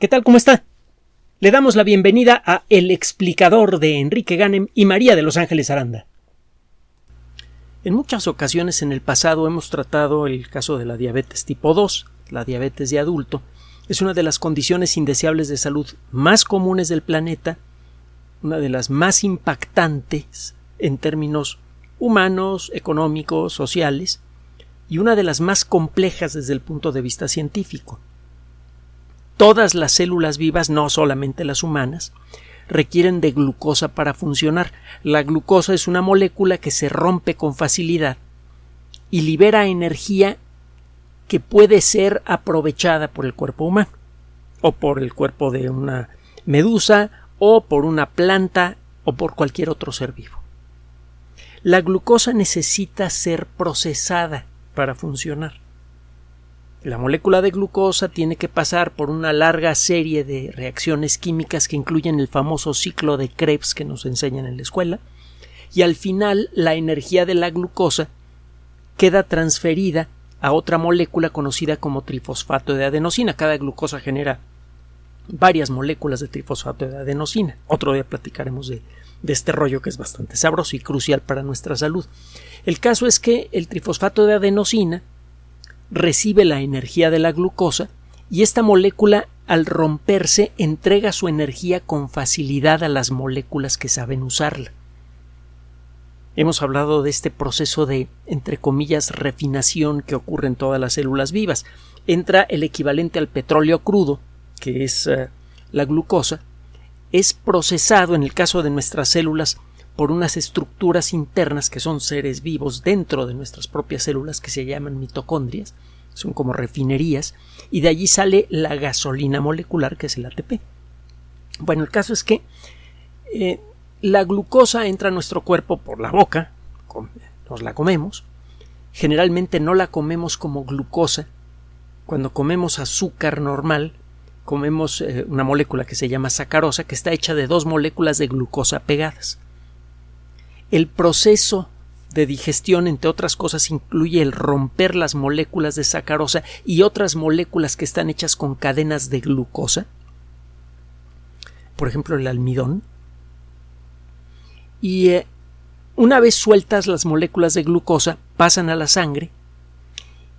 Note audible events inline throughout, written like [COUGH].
¿Qué tal? ¿Cómo está? Le damos la bienvenida a El explicador de Enrique Ganem y María de Los Ángeles Aranda. En muchas ocasiones en el pasado hemos tratado el caso de la diabetes tipo 2, la diabetes de adulto. Es una de las condiciones indeseables de salud más comunes del planeta, una de las más impactantes en términos humanos, económicos, sociales, y una de las más complejas desde el punto de vista científico. Todas las células vivas, no solamente las humanas, requieren de glucosa para funcionar. La glucosa es una molécula que se rompe con facilidad y libera energía que puede ser aprovechada por el cuerpo humano o por el cuerpo de una medusa o por una planta o por cualquier otro ser vivo. La glucosa necesita ser procesada para funcionar. La molécula de glucosa tiene que pasar por una larga serie de reacciones químicas que incluyen el famoso ciclo de Krebs que nos enseñan en la escuela, y al final la energía de la glucosa queda transferida a otra molécula conocida como trifosfato de adenosina. Cada glucosa genera varias moléculas de trifosfato de adenosina. Otro día platicaremos de, de este rollo que es bastante sabroso y crucial para nuestra salud. El caso es que el trifosfato de adenosina recibe la energía de la glucosa y esta molécula al romperse entrega su energía con facilidad a las moléculas que saben usarla. Hemos hablado de este proceso de, entre comillas, refinación que ocurre en todas las células vivas. Entra el equivalente al petróleo crudo, que es uh, la glucosa, es procesado en el caso de nuestras células por unas estructuras internas que son seres vivos dentro de nuestras propias células que se llaman mitocondrias, son como refinerías, y de allí sale la gasolina molecular que es el ATP. Bueno, el caso es que eh, la glucosa entra a nuestro cuerpo por la boca, nos la comemos, generalmente no la comemos como glucosa, cuando comemos azúcar normal, comemos eh, una molécula que se llama sacarosa, que está hecha de dos moléculas de glucosa pegadas. El proceso de digestión, entre otras cosas, incluye el romper las moléculas de sacarosa y otras moléculas que están hechas con cadenas de glucosa, por ejemplo el almidón. Y eh, una vez sueltas las moléculas de glucosa, pasan a la sangre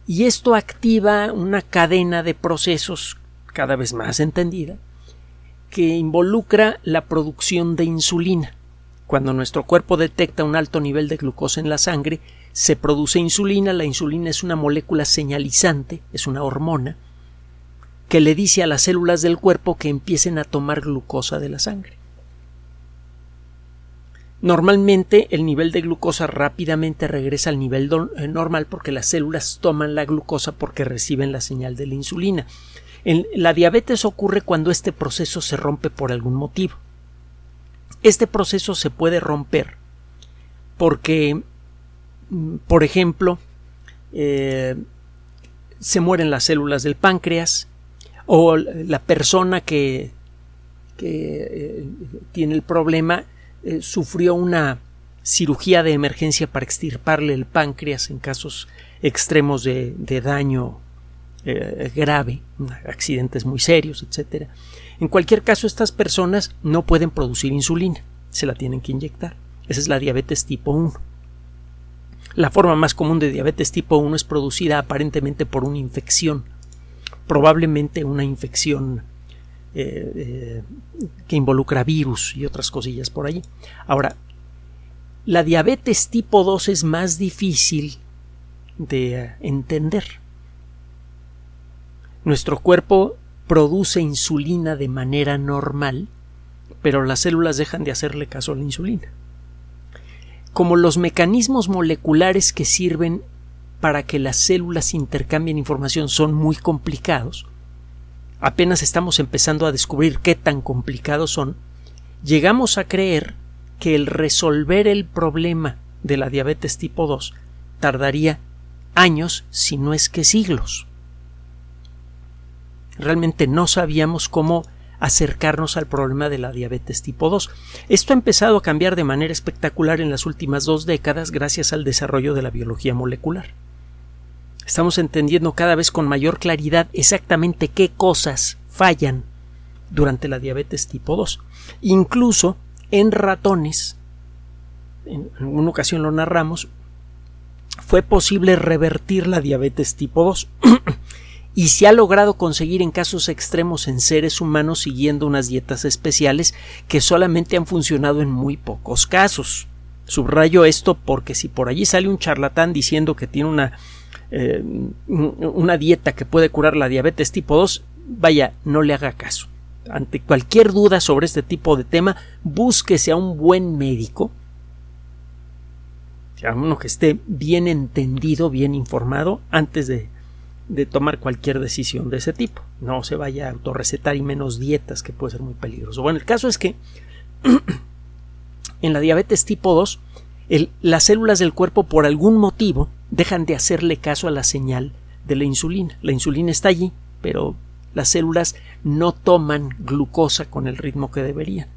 y esto activa una cadena de procesos cada vez más entendida que involucra la producción de insulina. Cuando nuestro cuerpo detecta un alto nivel de glucosa en la sangre, se produce insulina. La insulina es una molécula señalizante, es una hormona, que le dice a las células del cuerpo que empiecen a tomar glucosa de la sangre. Normalmente el nivel de glucosa rápidamente regresa al nivel eh, normal porque las células toman la glucosa porque reciben la señal de la insulina. En la diabetes ocurre cuando este proceso se rompe por algún motivo. Este proceso se puede romper. Porque, mm, por ejemplo, eh, se mueren las células del páncreas o la persona que, eh, tiene el problema eh, sufrió una cirugía de emergencia para extirparle el páncreas en casos extremos de, de daño grave, accidentes muy serios, etcétera. En cualquier caso, estas personas no pueden producir insulina, se la tienen que inyectar. Esa es la diabetes tipo 1. La forma más común de diabetes tipo 1 es producida aparentemente por una infección, probablemente una infección eh, eh, que involucra virus y otras cosillas por allí. Ahora, la diabetes tipo 2 es más difícil de eh, entender. Nuestro cuerpo produce insulina de manera normal, pero las células dejan de hacerle caso a la insulina. Como los mecanismos moleculares que sirven para que las células intercambien información son muy complicados, apenas estamos empezando a descubrir qué tan complicados son, llegamos a creer que el resolver el problema de la diabetes tipo 2 tardaría años, si no es que siglos realmente no sabíamos cómo acercarnos al problema de la diabetes tipo 2. Esto ha empezado a cambiar de manera espectacular en las últimas dos décadas gracias al desarrollo de la biología molecular. Estamos entendiendo cada vez con mayor claridad exactamente qué cosas fallan durante la diabetes tipo 2. Incluso en ratones, en una ocasión lo narramos, fue posible revertir la diabetes tipo 2 y se ha logrado conseguir en casos extremos en seres humanos siguiendo unas dietas especiales que solamente han funcionado en muy pocos casos. Subrayo esto porque si por allí sale un charlatán diciendo que tiene una, eh, una dieta que puede curar la diabetes tipo 2, vaya, no le haga caso. Ante cualquier duda sobre este tipo de tema, búsquese a un buen médico a uno que esté bien entendido, bien informado, antes de, de tomar cualquier decisión de ese tipo. No se vaya a autorrecetar y menos dietas, que puede ser muy peligroso. Bueno, el caso es que en la diabetes tipo 2, las células del cuerpo por algún motivo dejan de hacerle caso a la señal de la insulina. La insulina está allí, pero las células no toman glucosa con el ritmo que deberían.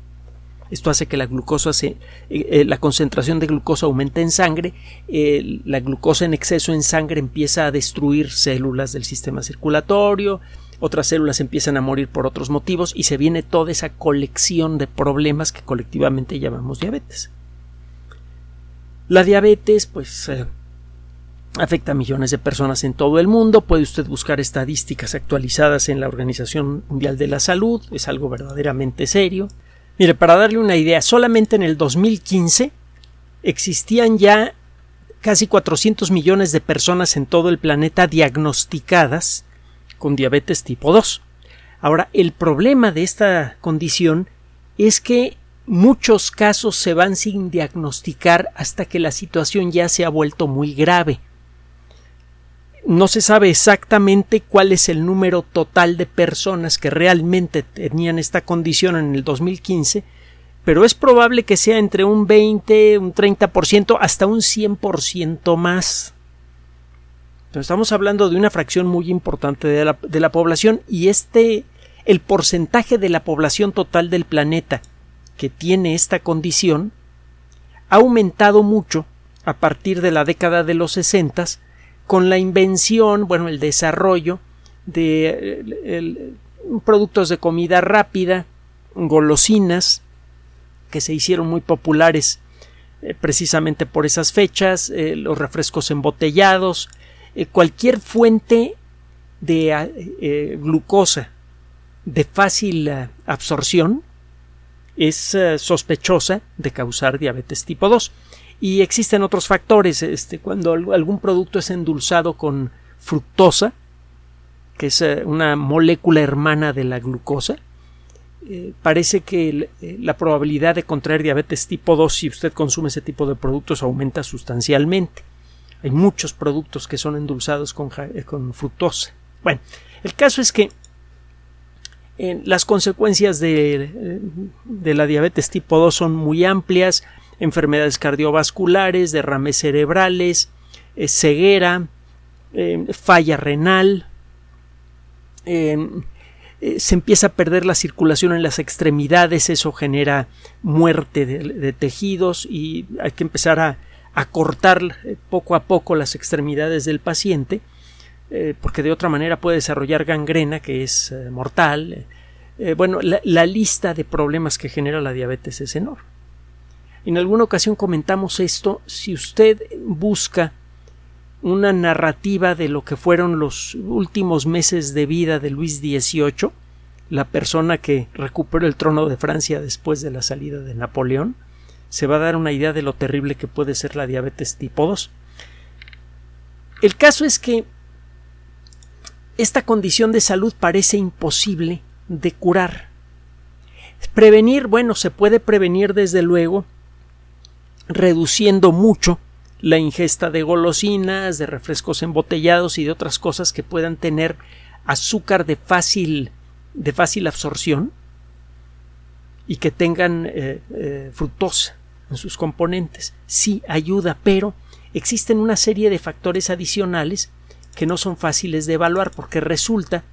Esto hace que la glucosa eh, eh, la concentración de glucosa aumente en sangre, eh, la glucosa en exceso en sangre empieza a destruir células del sistema circulatorio, otras células empiezan a morir por otros motivos y se viene toda esa colección de problemas que colectivamente llamamos diabetes. La diabetes, pues, afecta a millones de personas en todo el mundo. Puede usted buscar estadísticas actualizadas en la Organización Mundial de la Salud. Es algo verdaderamente serio. Mire, para darle una idea, solamente en el 2015 existían ya casi 400 millones de personas en todo el planeta diagnosticadas con diabetes tipo 2. Ahora, el problema de esta condición es que muchos casos se van sin diagnosticar hasta que la situación ya se ha vuelto muy grave. No se sabe exactamente cuál es el número total de personas que realmente tenían esta condición en el 2015, pero es probable que sea entre un 20, un 30%, hasta un 100% más. Estamos hablando de una fracción muy importante de la, de la población y este, el porcentaje de la población total del planeta que tiene esta condición ha aumentado mucho a partir de la década de los 60 con la invención, bueno, el desarrollo de productos de comida rápida, golosinas, que se hicieron muy populares eh, precisamente por esas fechas, eh, los refrescos embotellados, eh, cualquier fuente de glucosa de fácil absorción es sospechosa de causar diabetes tipo 2. Y existen otros factores. Este, cuando algún producto es endulzado con fructosa, que es eh, una molécula hermana de la glucosa, eh, parece que eh, la probabilidad de contraer diabetes tipo 2 si usted consume ese tipo de productos aumenta sustancialmente. Hay muchos productos que son endulzados con, con fructosa. Bueno, el caso es que las consecuencias de, de, la diabetes tipo 2 son muy amplias enfermedades cardiovasculares, derrames cerebrales, eh, ceguera, eh, falla renal, em, eh, se empieza a perder la circulación en las extremidades, eso genera muerte de, tejidos y hay que empezar a, cortar poco a poco las extremidades del paciente, porque de otra manera puede desarrollar gangrena que es mortal. bueno, la lista de problemas que genera la diabetes es enorme. En alguna ocasión comentamos esto. Si usted busca una narrativa de lo que fueron los últimos meses de vida de Luis XVIII, la persona que recuperó el trono de Francia después de la salida de Napoleón, se va a dar una idea de lo terrible que puede ser la diabetes tipo 2. El caso es que esta condición de salud parece imposible de curar. Prevenir, bueno, se puede prevenir desde luego reduciendo mucho la ingesta de golosinas, de refrescos embotellados y de otras cosas que puedan tener azúcar de fácil, de fácil absorción y que tengan eh, eh, fructosa en sus componentes. Sí ayuda, pero existen una serie de factores adicionales que no son fáciles de evaluar porque resulta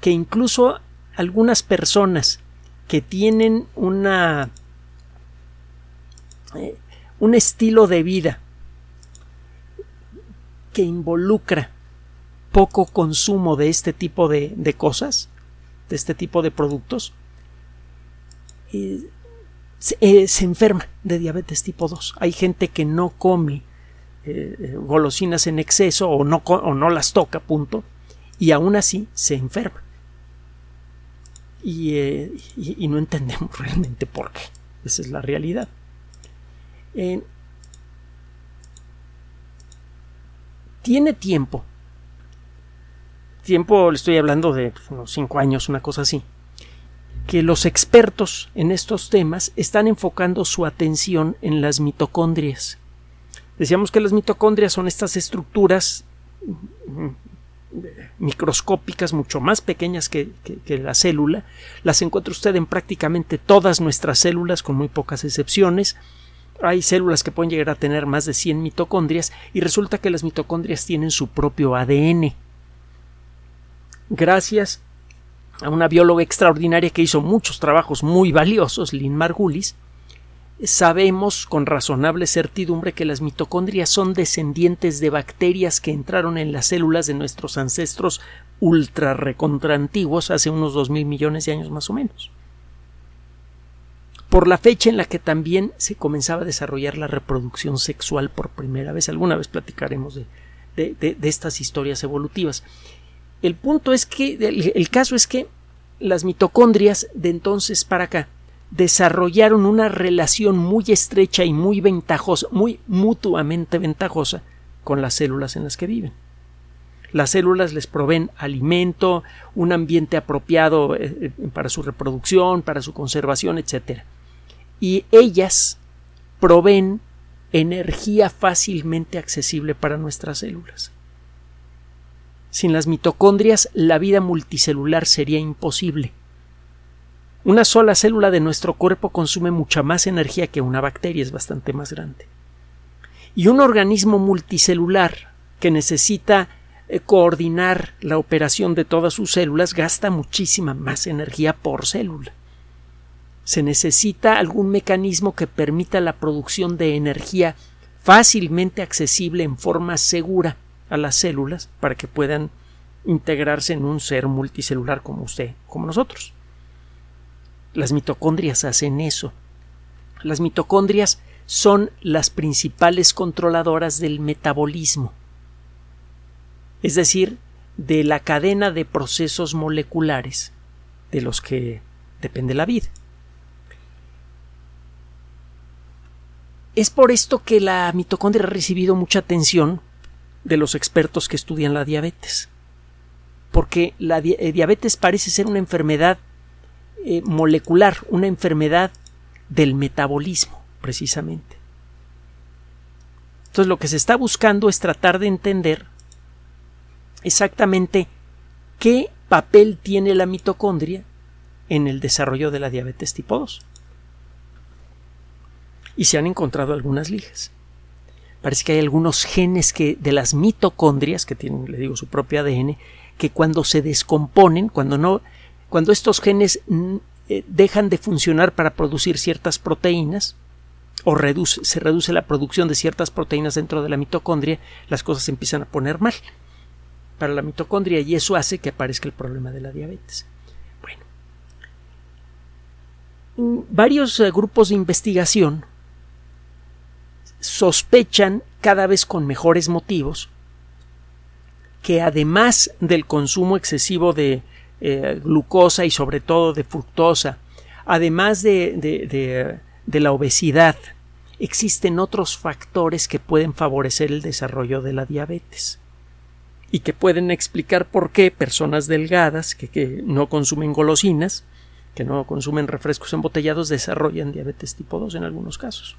que incluso algunas personas que tienen una eh, un estilo de vida que involucra poco consumo de este tipo de, cosas, de este tipo de productos, eh, eh, se, enferma de diabetes tipo 2. Hay gente que no come eh, golosinas en exceso o no, o no las toca, punto, y aún así se enferma. Y, no entendemos [LAUGHS] realmente por qué. Esa es la realidad. Tiene tiempo. Tiempo, le estoy hablando de unos cinco años, una cosa así que los expertos en estos temas están enfocando su atención en las mitocondrias. Decíamos que las mitocondrias son estas estructuras mm, microscópicas mucho más pequeñas que, la célula. Las encuentra usted en prácticamente todas nuestras células, con muy pocas excepciones. Hay células que pueden llegar a tener más de 100 mitocondrias y resulta que las mitocondrias tienen su propio ADN. Gracias a una bióloga extraordinaria que hizo muchos trabajos muy valiosos, Lynn Margulis, sabemos con razonable certidumbre que las mitocondrias son descendientes de bacterias que entraron en las células de nuestros ancestros ultra recontraantiguos hace unos dos mil millones de años más o menos. Por la fecha en la que también se comenzaba a desarrollar la reproducción sexual por primera vez. Alguna vez platicaremos de, estas historias evolutivas. El punto es que, el, caso es que las mitocondrias de entonces para acá desarrollaron una relación muy estrecha y muy ventajosa, muy mutuamente ventajosa con las células en las que viven. Las células les proveen alimento, un ambiente apropiado eh, eh, para su reproducción, para su conservación, etc. Y ellas proveen energía fácilmente accesible para nuestras células. Sin las mitocondrias la vida multicelular sería imposible. Una sola célula de nuestro cuerpo consume mucha más energía que una bacteria, es bastante más grande. Y un organismo multicelular que necesita eh, coordinar la operación de todas sus células gasta muchísima más energía por célula. Se necesita algún mecanismo que permita la producción de energía fácilmente accesible en forma segura a las células para que puedan integrarse en un ser multicelular como usted, como nosotros. Las mitocondrias hacen eso. Las mitocondrias son las principales controladoras del metabolismo, es decir, de la cadena de procesos moleculares de los que depende la vida. Es por esto que la mitocondria ha recibido mucha atención de los expertos que estudian la diabetes. Porque la eh, diabetes parece ser una enfermedad eh, molecular, una enfermedad del metabolismo, precisamente. Entonces lo que se está buscando es tratar de entender exactamente qué papel tiene la mitocondria en el desarrollo de la diabetes tipo 2. Y se han encontrado algunas ligas parece que hay algunos genes que de las mitocondrias que tienen, le digo, su propio ADN, que cuando se descomponen, cuando no, cuando estos genes mm, eh, dejan de funcionar para producir ciertas proteínas o reduce, se reduce la producción de ciertas proteínas dentro de la mitocondria, las cosas se empiezan a poner mal para la mitocondria y eso hace que aparezca el problema de la diabetes. Bueno, mm, varios eh, grupos de investigación sospechan cada vez con mejores motivos que además del consumo excesivo de eh, glucosa y sobre todo de fructosa, además de, de, de la obesidad, existen otros factores que pueden favorecer el desarrollo de la diabetes y que pueden explicar por qué personas delgadas que, que, no consumen golosinas, que no consumen refrescos embotellados, desarrollan diabetes tipo 2 en algunos casos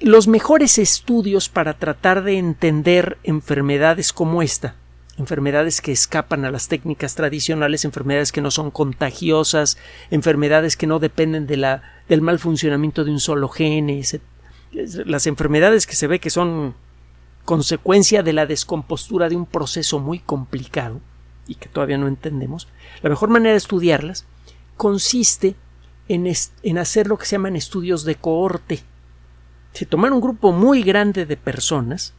los mejores estudios para tratar de entender enfermedades como esta, enfermedades que escapan a las técnicas tradicionales, enfermedades que no son contagiosas, enfermedades que no dependen de la, del mal funcionamiento de un solo gene, las enfermedades que se ve que son consecuencia de la descompostura de un proceso muy complicado y que todavía no entendemos, la mejor manera de estudiarlas consiste en, hacer lo que se llaman estudios de cohorte. Se tomar un grupo muy grande de personas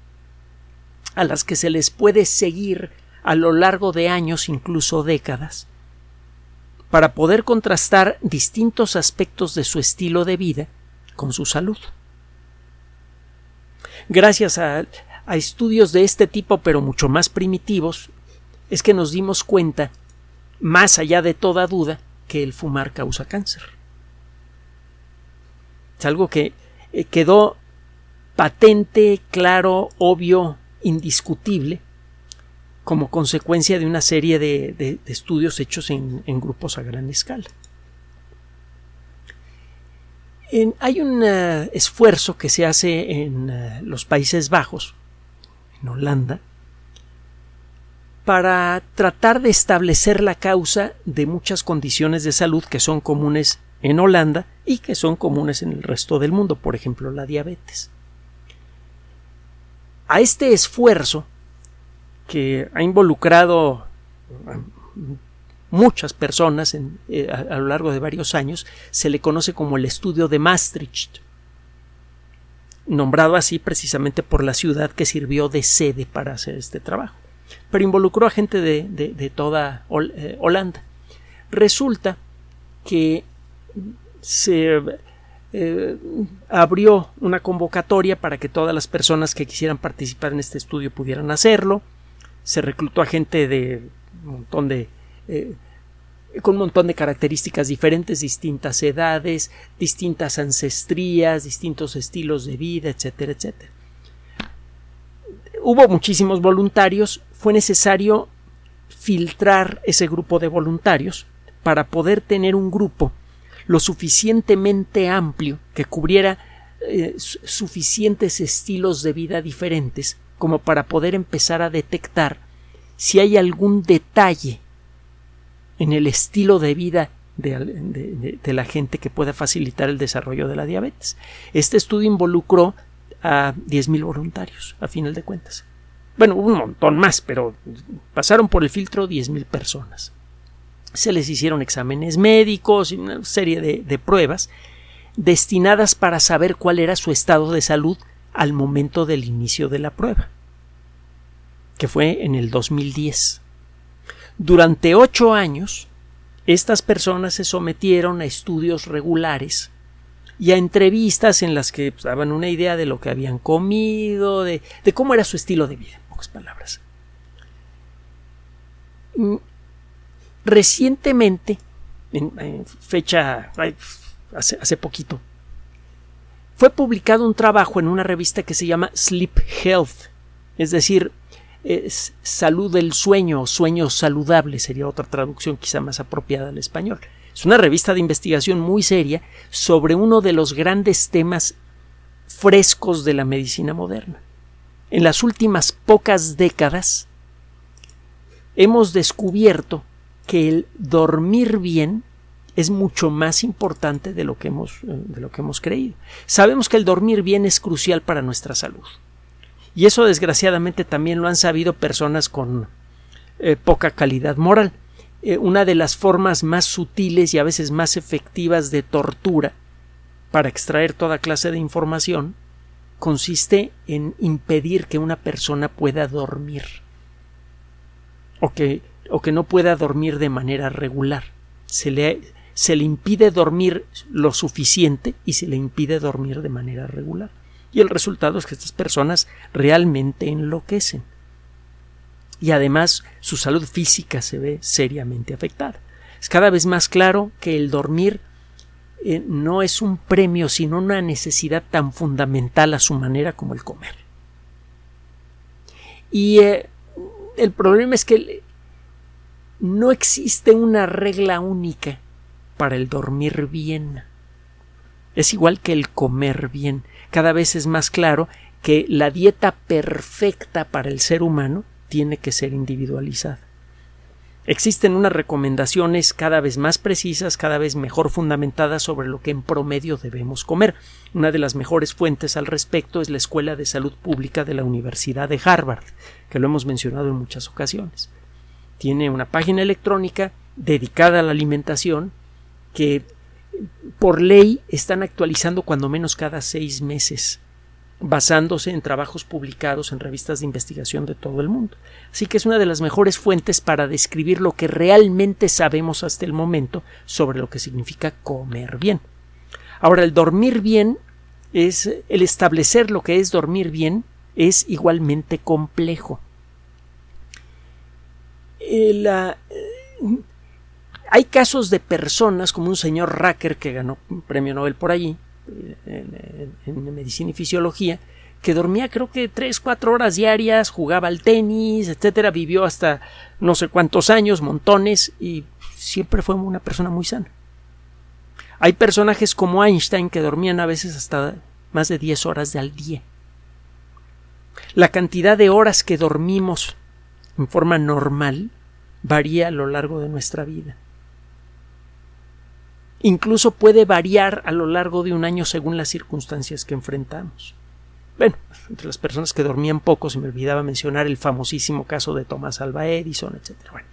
a las que se les puede seguir a lo largo de años, incluso décadas, para poder contrastar distintos aspectos de su estilo de vida con su salud. Gracias a estudios de este tipo, pero mucho más primitivos, es que nos dimos cuenta, más allá de toda duda, que el fumar causa cáncer. Es algo que eh, quedó patente, claro, obvio, indiscutible, como consecuencia de una serie de, estudios hechos en, grupos a gran escala. hay un eh, esfuerzo que se hace en eh, los Países Bajos, en Holanda, para tratar de establecer la causa de muchas condiciones de salud que son comunes en Holanda y que son comunes en el resto del mundo, por ejemplo la diabetes. A este esfuerzo que ha involucrado a muchas personas eh, a, lo largo de varios años, se le conoce como el estudio de Maastricht, nombrado así precisamente por la ciudad que sirvió de sede para hacer este trabajo, pero involucró a gente de, toda eh, Holanda. Resulta que se eh, abrió una convocatoria para que todas las personas que quisieran participar en este estudio pudieran hacerlo se reclutó a gente de un montón de eh, con un montón de características diferentes, distintas edades, distintas ancestrías, distintos estilos de vida, etcétera, etcétera. Hubo muchísimos voluntarios, fue necesario filtrar ese grupo de voluntarios para poder tener un grupo lo suficientemente amplio que cubriera eh, suficientes estilos de vida diferentes como para poder empezar a detectar si hay algún detalle en el estilo de vida de, la gente que pueda facilitar el desarrollo de la diabetes. Este estudio involucró a 10.000 voluntarios, a final de cuentas. Bueno, un montón más, pero pasaron por el filtro 10.000 personas. Se les hicieron exámenes médicos y una serie de pruebas destinadas para saber cuál era su estado de salud al momento del inicio de la prueba, que fue en el 2010. Durante ocho años, estas personas se sometieron a estudios regulares y a entrevistas en las que pues, daban una idea de lo que habían comido, de, cómo era su estilo de vida, palabras. Mm, recientemente, en, fecha hace, poquito, fue publicado un trabajo en una revista que se llama Sleep Health, es decir, salud del sueño o sueño saludable sería otra traducción quizá más apropiada al español. Es una revista de investigación muy seria sobre uno de los grandes temas frescos de la medicina moderna. En las últimas pocas décadas hemos descubierto que el dormir bien es mucho más importante de lo que hemos, eh, de lo que hemos creído. Sabemos que el dormir bien es crucial para nuestra salud. Y eso desgraciadamente también lo han sabido personas con eh, poca calidad moral. Eh, una de las formas más sutiles y a veces más efectivas de tortura para extraer toda clase de información consiste en impedir que una persona pueda dormir o que, o que no pueda dormir de manera regular. Se le, se le impide dormir lo suficiente y se le impide dormir de manera regular. Y el resultado es que estas personas realmente enloquecen. Y además su salud física se ve seriamente afectada. Es cada vez más claro que el dormir eh, no es un premio, sino una necesidad tan fundamental a su manera como el comer. Y eh, el problema es que no existe una regla única para el dormir bien. Es igual que el comer bien. Cada vez es más claro que la dieta perfecta para el ser humano tiene que ser individualizada. Existen unas recomendaciones cada vez más precisas, cada vez mejor fundamentadas sobre lo que en promedio debemos comer. Una de las mejores fuentes al respecto es la Escuela de Salud Pública de la Universidad de Harvard, que lo hemos mencionado en muchas ocasiones. Tiene una página electrónica dedicada a la alimentación que por ley están actualizando cuando menos cada seis meses basándose en trabajos publicados en revistas de investigación de todo el mundo. Así que es una de las mejores fuentes para describir lo que realmente sabemos hasta el momento sobre lo que significa comer bien. Ahora, el dormir bien es el establecer lo que es dormir bien es igualmente complejo. Eh, hay casos de personas como un señor Racker que ganó un premio Nobel por allí en, medicina y fisiología que dormía creo que tres, cuatro horas diarias, jugaba al tenis, etcétera, vivió hasta no sé cuántos años, montones, y siempre fue una persona muy sana. Hay personajes como Einstein que dormían a veces hasta más de 10 horas al día. La cantidad de horas que dormimos en forma normal varía a lo largo de nuestra vida. Incluso puede variar a lo largo de un año según las circunstancias que enfrentamos. Bueno, entre las personas que dormían poco se me olvidaba mencionar el famosísimo caso de Thomas Alva Edison, etc. Bueno,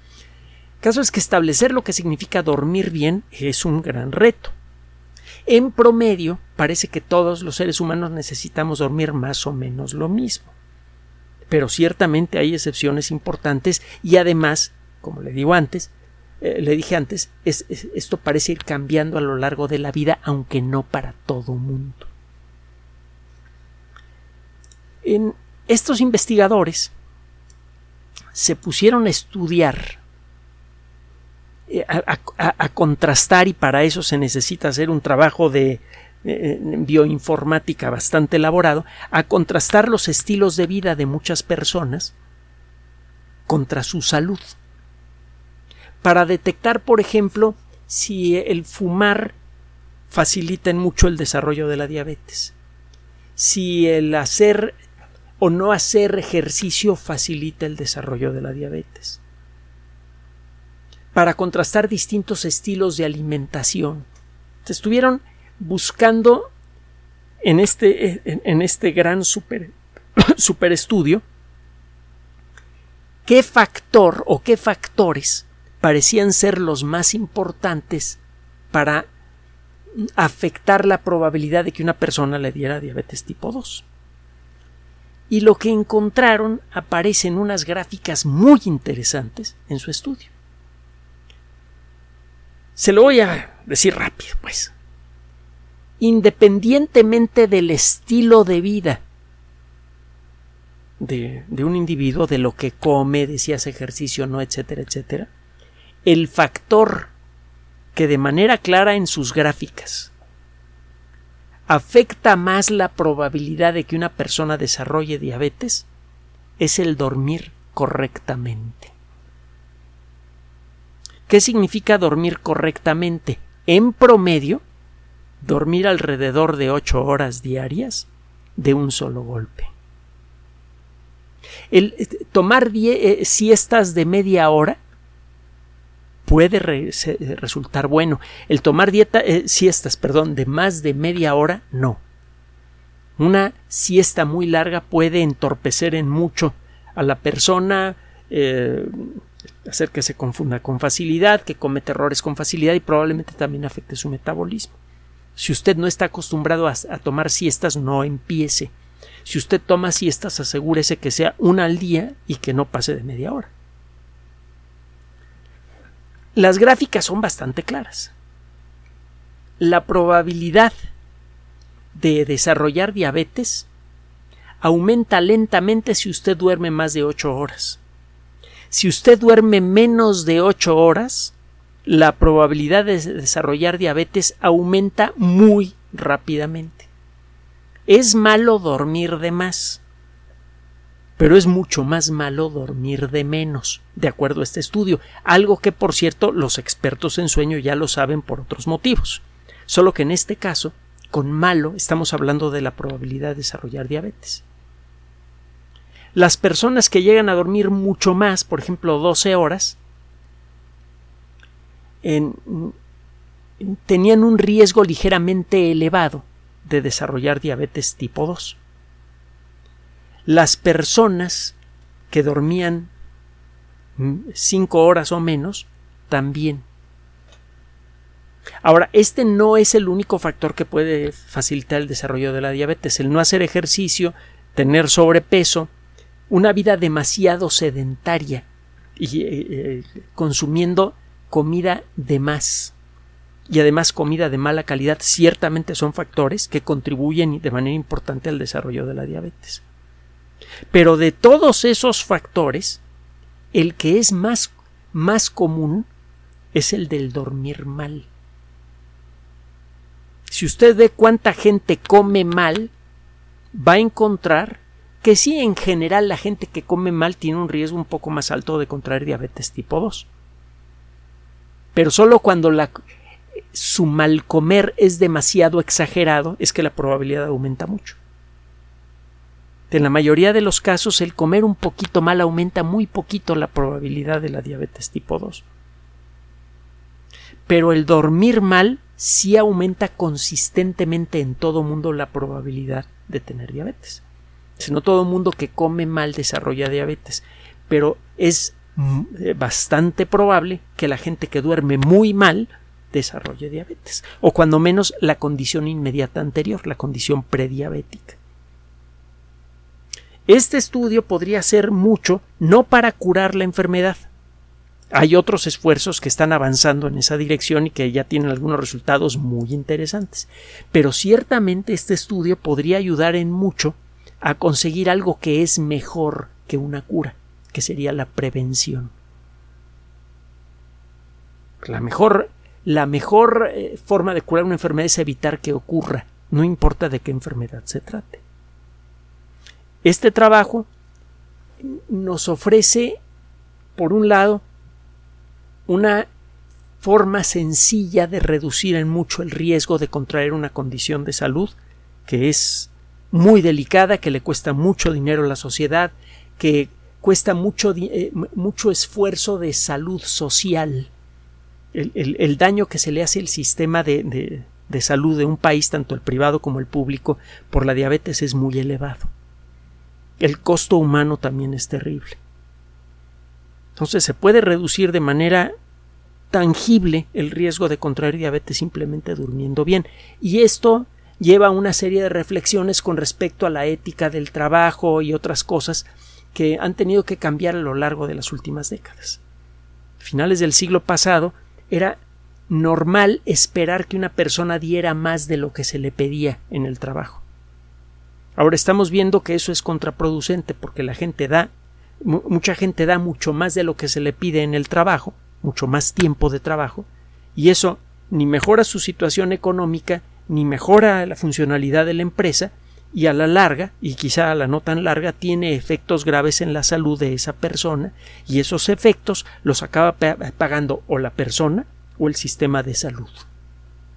el caso es que establecer lo que significa dormir bien es un gran reto. En promedio, parece que todos los seres humanos necesitamos dormir más o menos lo mismo. Pero ciertamente hay excepciones importantes y además, como le digo antes, eh, le dije antes, esto parece ir cambiando a lo largo de la vida, aunque no para todo mundo. En estos investigadores se pusieron a estudiar, eh, a, contrastar, y para eso se necesita hacer un trabajo de eh, bioinformática bastante elaborado, a contrastar los estilos de vida de muchas personas contra su salud para detectar, por ejemplo, si el fumar facilita en mucho el desarrollo de la diabetes, si el hacer o no hacer ejercicio facilita el desarrollo de la diabetes, para contrastar distintos estilos de alimentación. Se estuvieron buscando en este, en este gran super, [COUGHS] super estudio qué factor o qué factores parecían ser los más importantes para afectar la probabilidad de que una persona le diera diabetes tipo 2. Y lo que encontraron aparece en unas gráficas muy interesantes en su estudio. Se lo voy a decir rápido, pues. Independientemente del estilo de vida de, de un individuo, de lo que come, de si hace ejercicio o no, etcétera, etcétera, el factor que de manera clara en sus gráficas afecta más la probabilidad de que una persona desarrolle diabetes es el dormir correctamente. ¿Qué significa dormir correctamente? En promedio, dormir alrededor de ocho horas diarias de un solo golpe. El eh, tomar eh, siestas de media hora puede resultar bueno. El tomar dieta, eh, siestas, perdón, de más de media hora, no. Una siesta muy larga puede entorpecer en mucho a la persona, eh, hacer que se confunda con facilidad, que comete errores con facilidad y probablemente también afecte su metabolismo. Si usted no está acostumbrado a tomar siestas, no empiece. Si usted toma siestas, asegúrese que sea una al día y que no pase de media hora. Las gráficas son bastante claras. La probabilidad de desarrollar diabetes aumenta lentamente si usted duerme más de 8 horas. Si usted duerme menos de 8 horas, la probabilidad de desarrollar diabetes aumenta muy rápidamente. Es malo dormir de más pero es mucho más malo dormir de menos, de acuerdo a este estudio, algo que por cierto los expertos en sueño ya lo saben por otros motivos, solo que en este caso, con malo estamos hablando de la probabilidad de desarrollar diabetes. Las personas que llegan a dormir mucho más, por ejemplo 12 horas, tenían un riesgo ligeramente elevado de desarrollar diabetes tipo 2 las personas que dormían cinco horas o menos también. Ahora, este no es el único factor que puede facilitar el desarrollo de la diabetes. El no hacer ejercicio, tener sobrepeso, una vida demasiado sedentaria y eh, eh, consumiendo comida de más y además comida de mala calidad ciertamente son factores que contribuyen de manera importante al desarrollo de la diabetes. Pero de todos esos factores, el que es más, más común es el del dormir mal. Si usted ve cuánta gente come mal, va a encontrar que sí, en general, la gente que come mal tiene un riesgo un poco más alto de contraer diabetes tipo 2. Pero solo cuando su mal comer es demasiado exagerado es que la probabilidad aumenta mucho. En la mayoría de los casos, el comer un poquito mal aumenta muy poquito la probabilidad de la diabetes tipo 2. Pero el dormir mal sí aumenta consistentemente en todo mundo la probabilidad de tener diabetes. Si no todo mundo que come mal desarrolla diabetes, pero es mm, eh, bastante probable que la gente que duerme muy mal desarrolle diabetes, o cuando menos la condición inmediata anterior, la condición prediabética. Este estudio podría ser mucho no para curar la enfermedad. Hay otros esfuerzos que están avanzando en esa dirección y que ya tienen algunos resultados muy interesantes. Pero ciertamente este estudio podría ayudar en mucho a conseguir algo que es mejor que una cura, que sería la prevención. La mejor, la mejor eh, forma de curar una enfermedad es evitar que ocurra, no importa de qué enfermedad se trate. Este trabajo nos ofrece, por un lado, una forma sencilla de reducir en mucho el riesgo de contraer una condición de salud que es muy delicada, que le cuesta mucho dinero a la sociedad, que cuesta mucho, eh, mucho esfuerzo de salud social. El, daño que se le hace al sistema de salud de un país, tanto el privado como el público, por la diabetes es muy elevado el costo humano también es terrible. Entonces se puede reducir de manera tangible el riesgo de contraer diabetes simplemente durmiendo bien. Y esto lleva a una serie de reflexiones con respecto a la ética del trabajo y otras cosas que han tenido que cambiar a lo largo de las últimas décadas. A finales del siglo pasado era normal esperar que una persona diera más de lo que se le pedía en el trabajo. Ahora estamos viendo que eso es contraproducente porque la gente da, mucha gente da mucho más de lo que se le pide en el trabajo, mucho más tiempo de trabajo, y eso ni mejora su situación económica, ni mejora la funcionalidad de la empresa, y a la larga, y quizá a la no tan larga, tiene efectos graves en la salud de esa persona, y esos efectos los acaba pagando o la persona o el sistema de salud,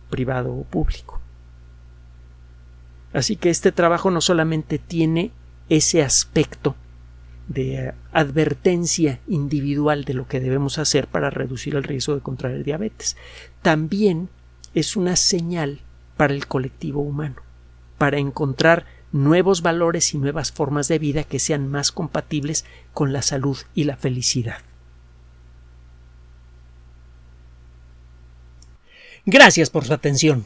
privado o público. Así que este trabajo no solamente tiene ese aspecto de advertencia individual de lo que debemos hacer para reducir el riesgo de contraer diabetes, también es una señal para el colectivo humano, para encontrar nuevos valores y nuevas formas de vida que sean más compatibles con la salud y la felicidad. Gracias por su atención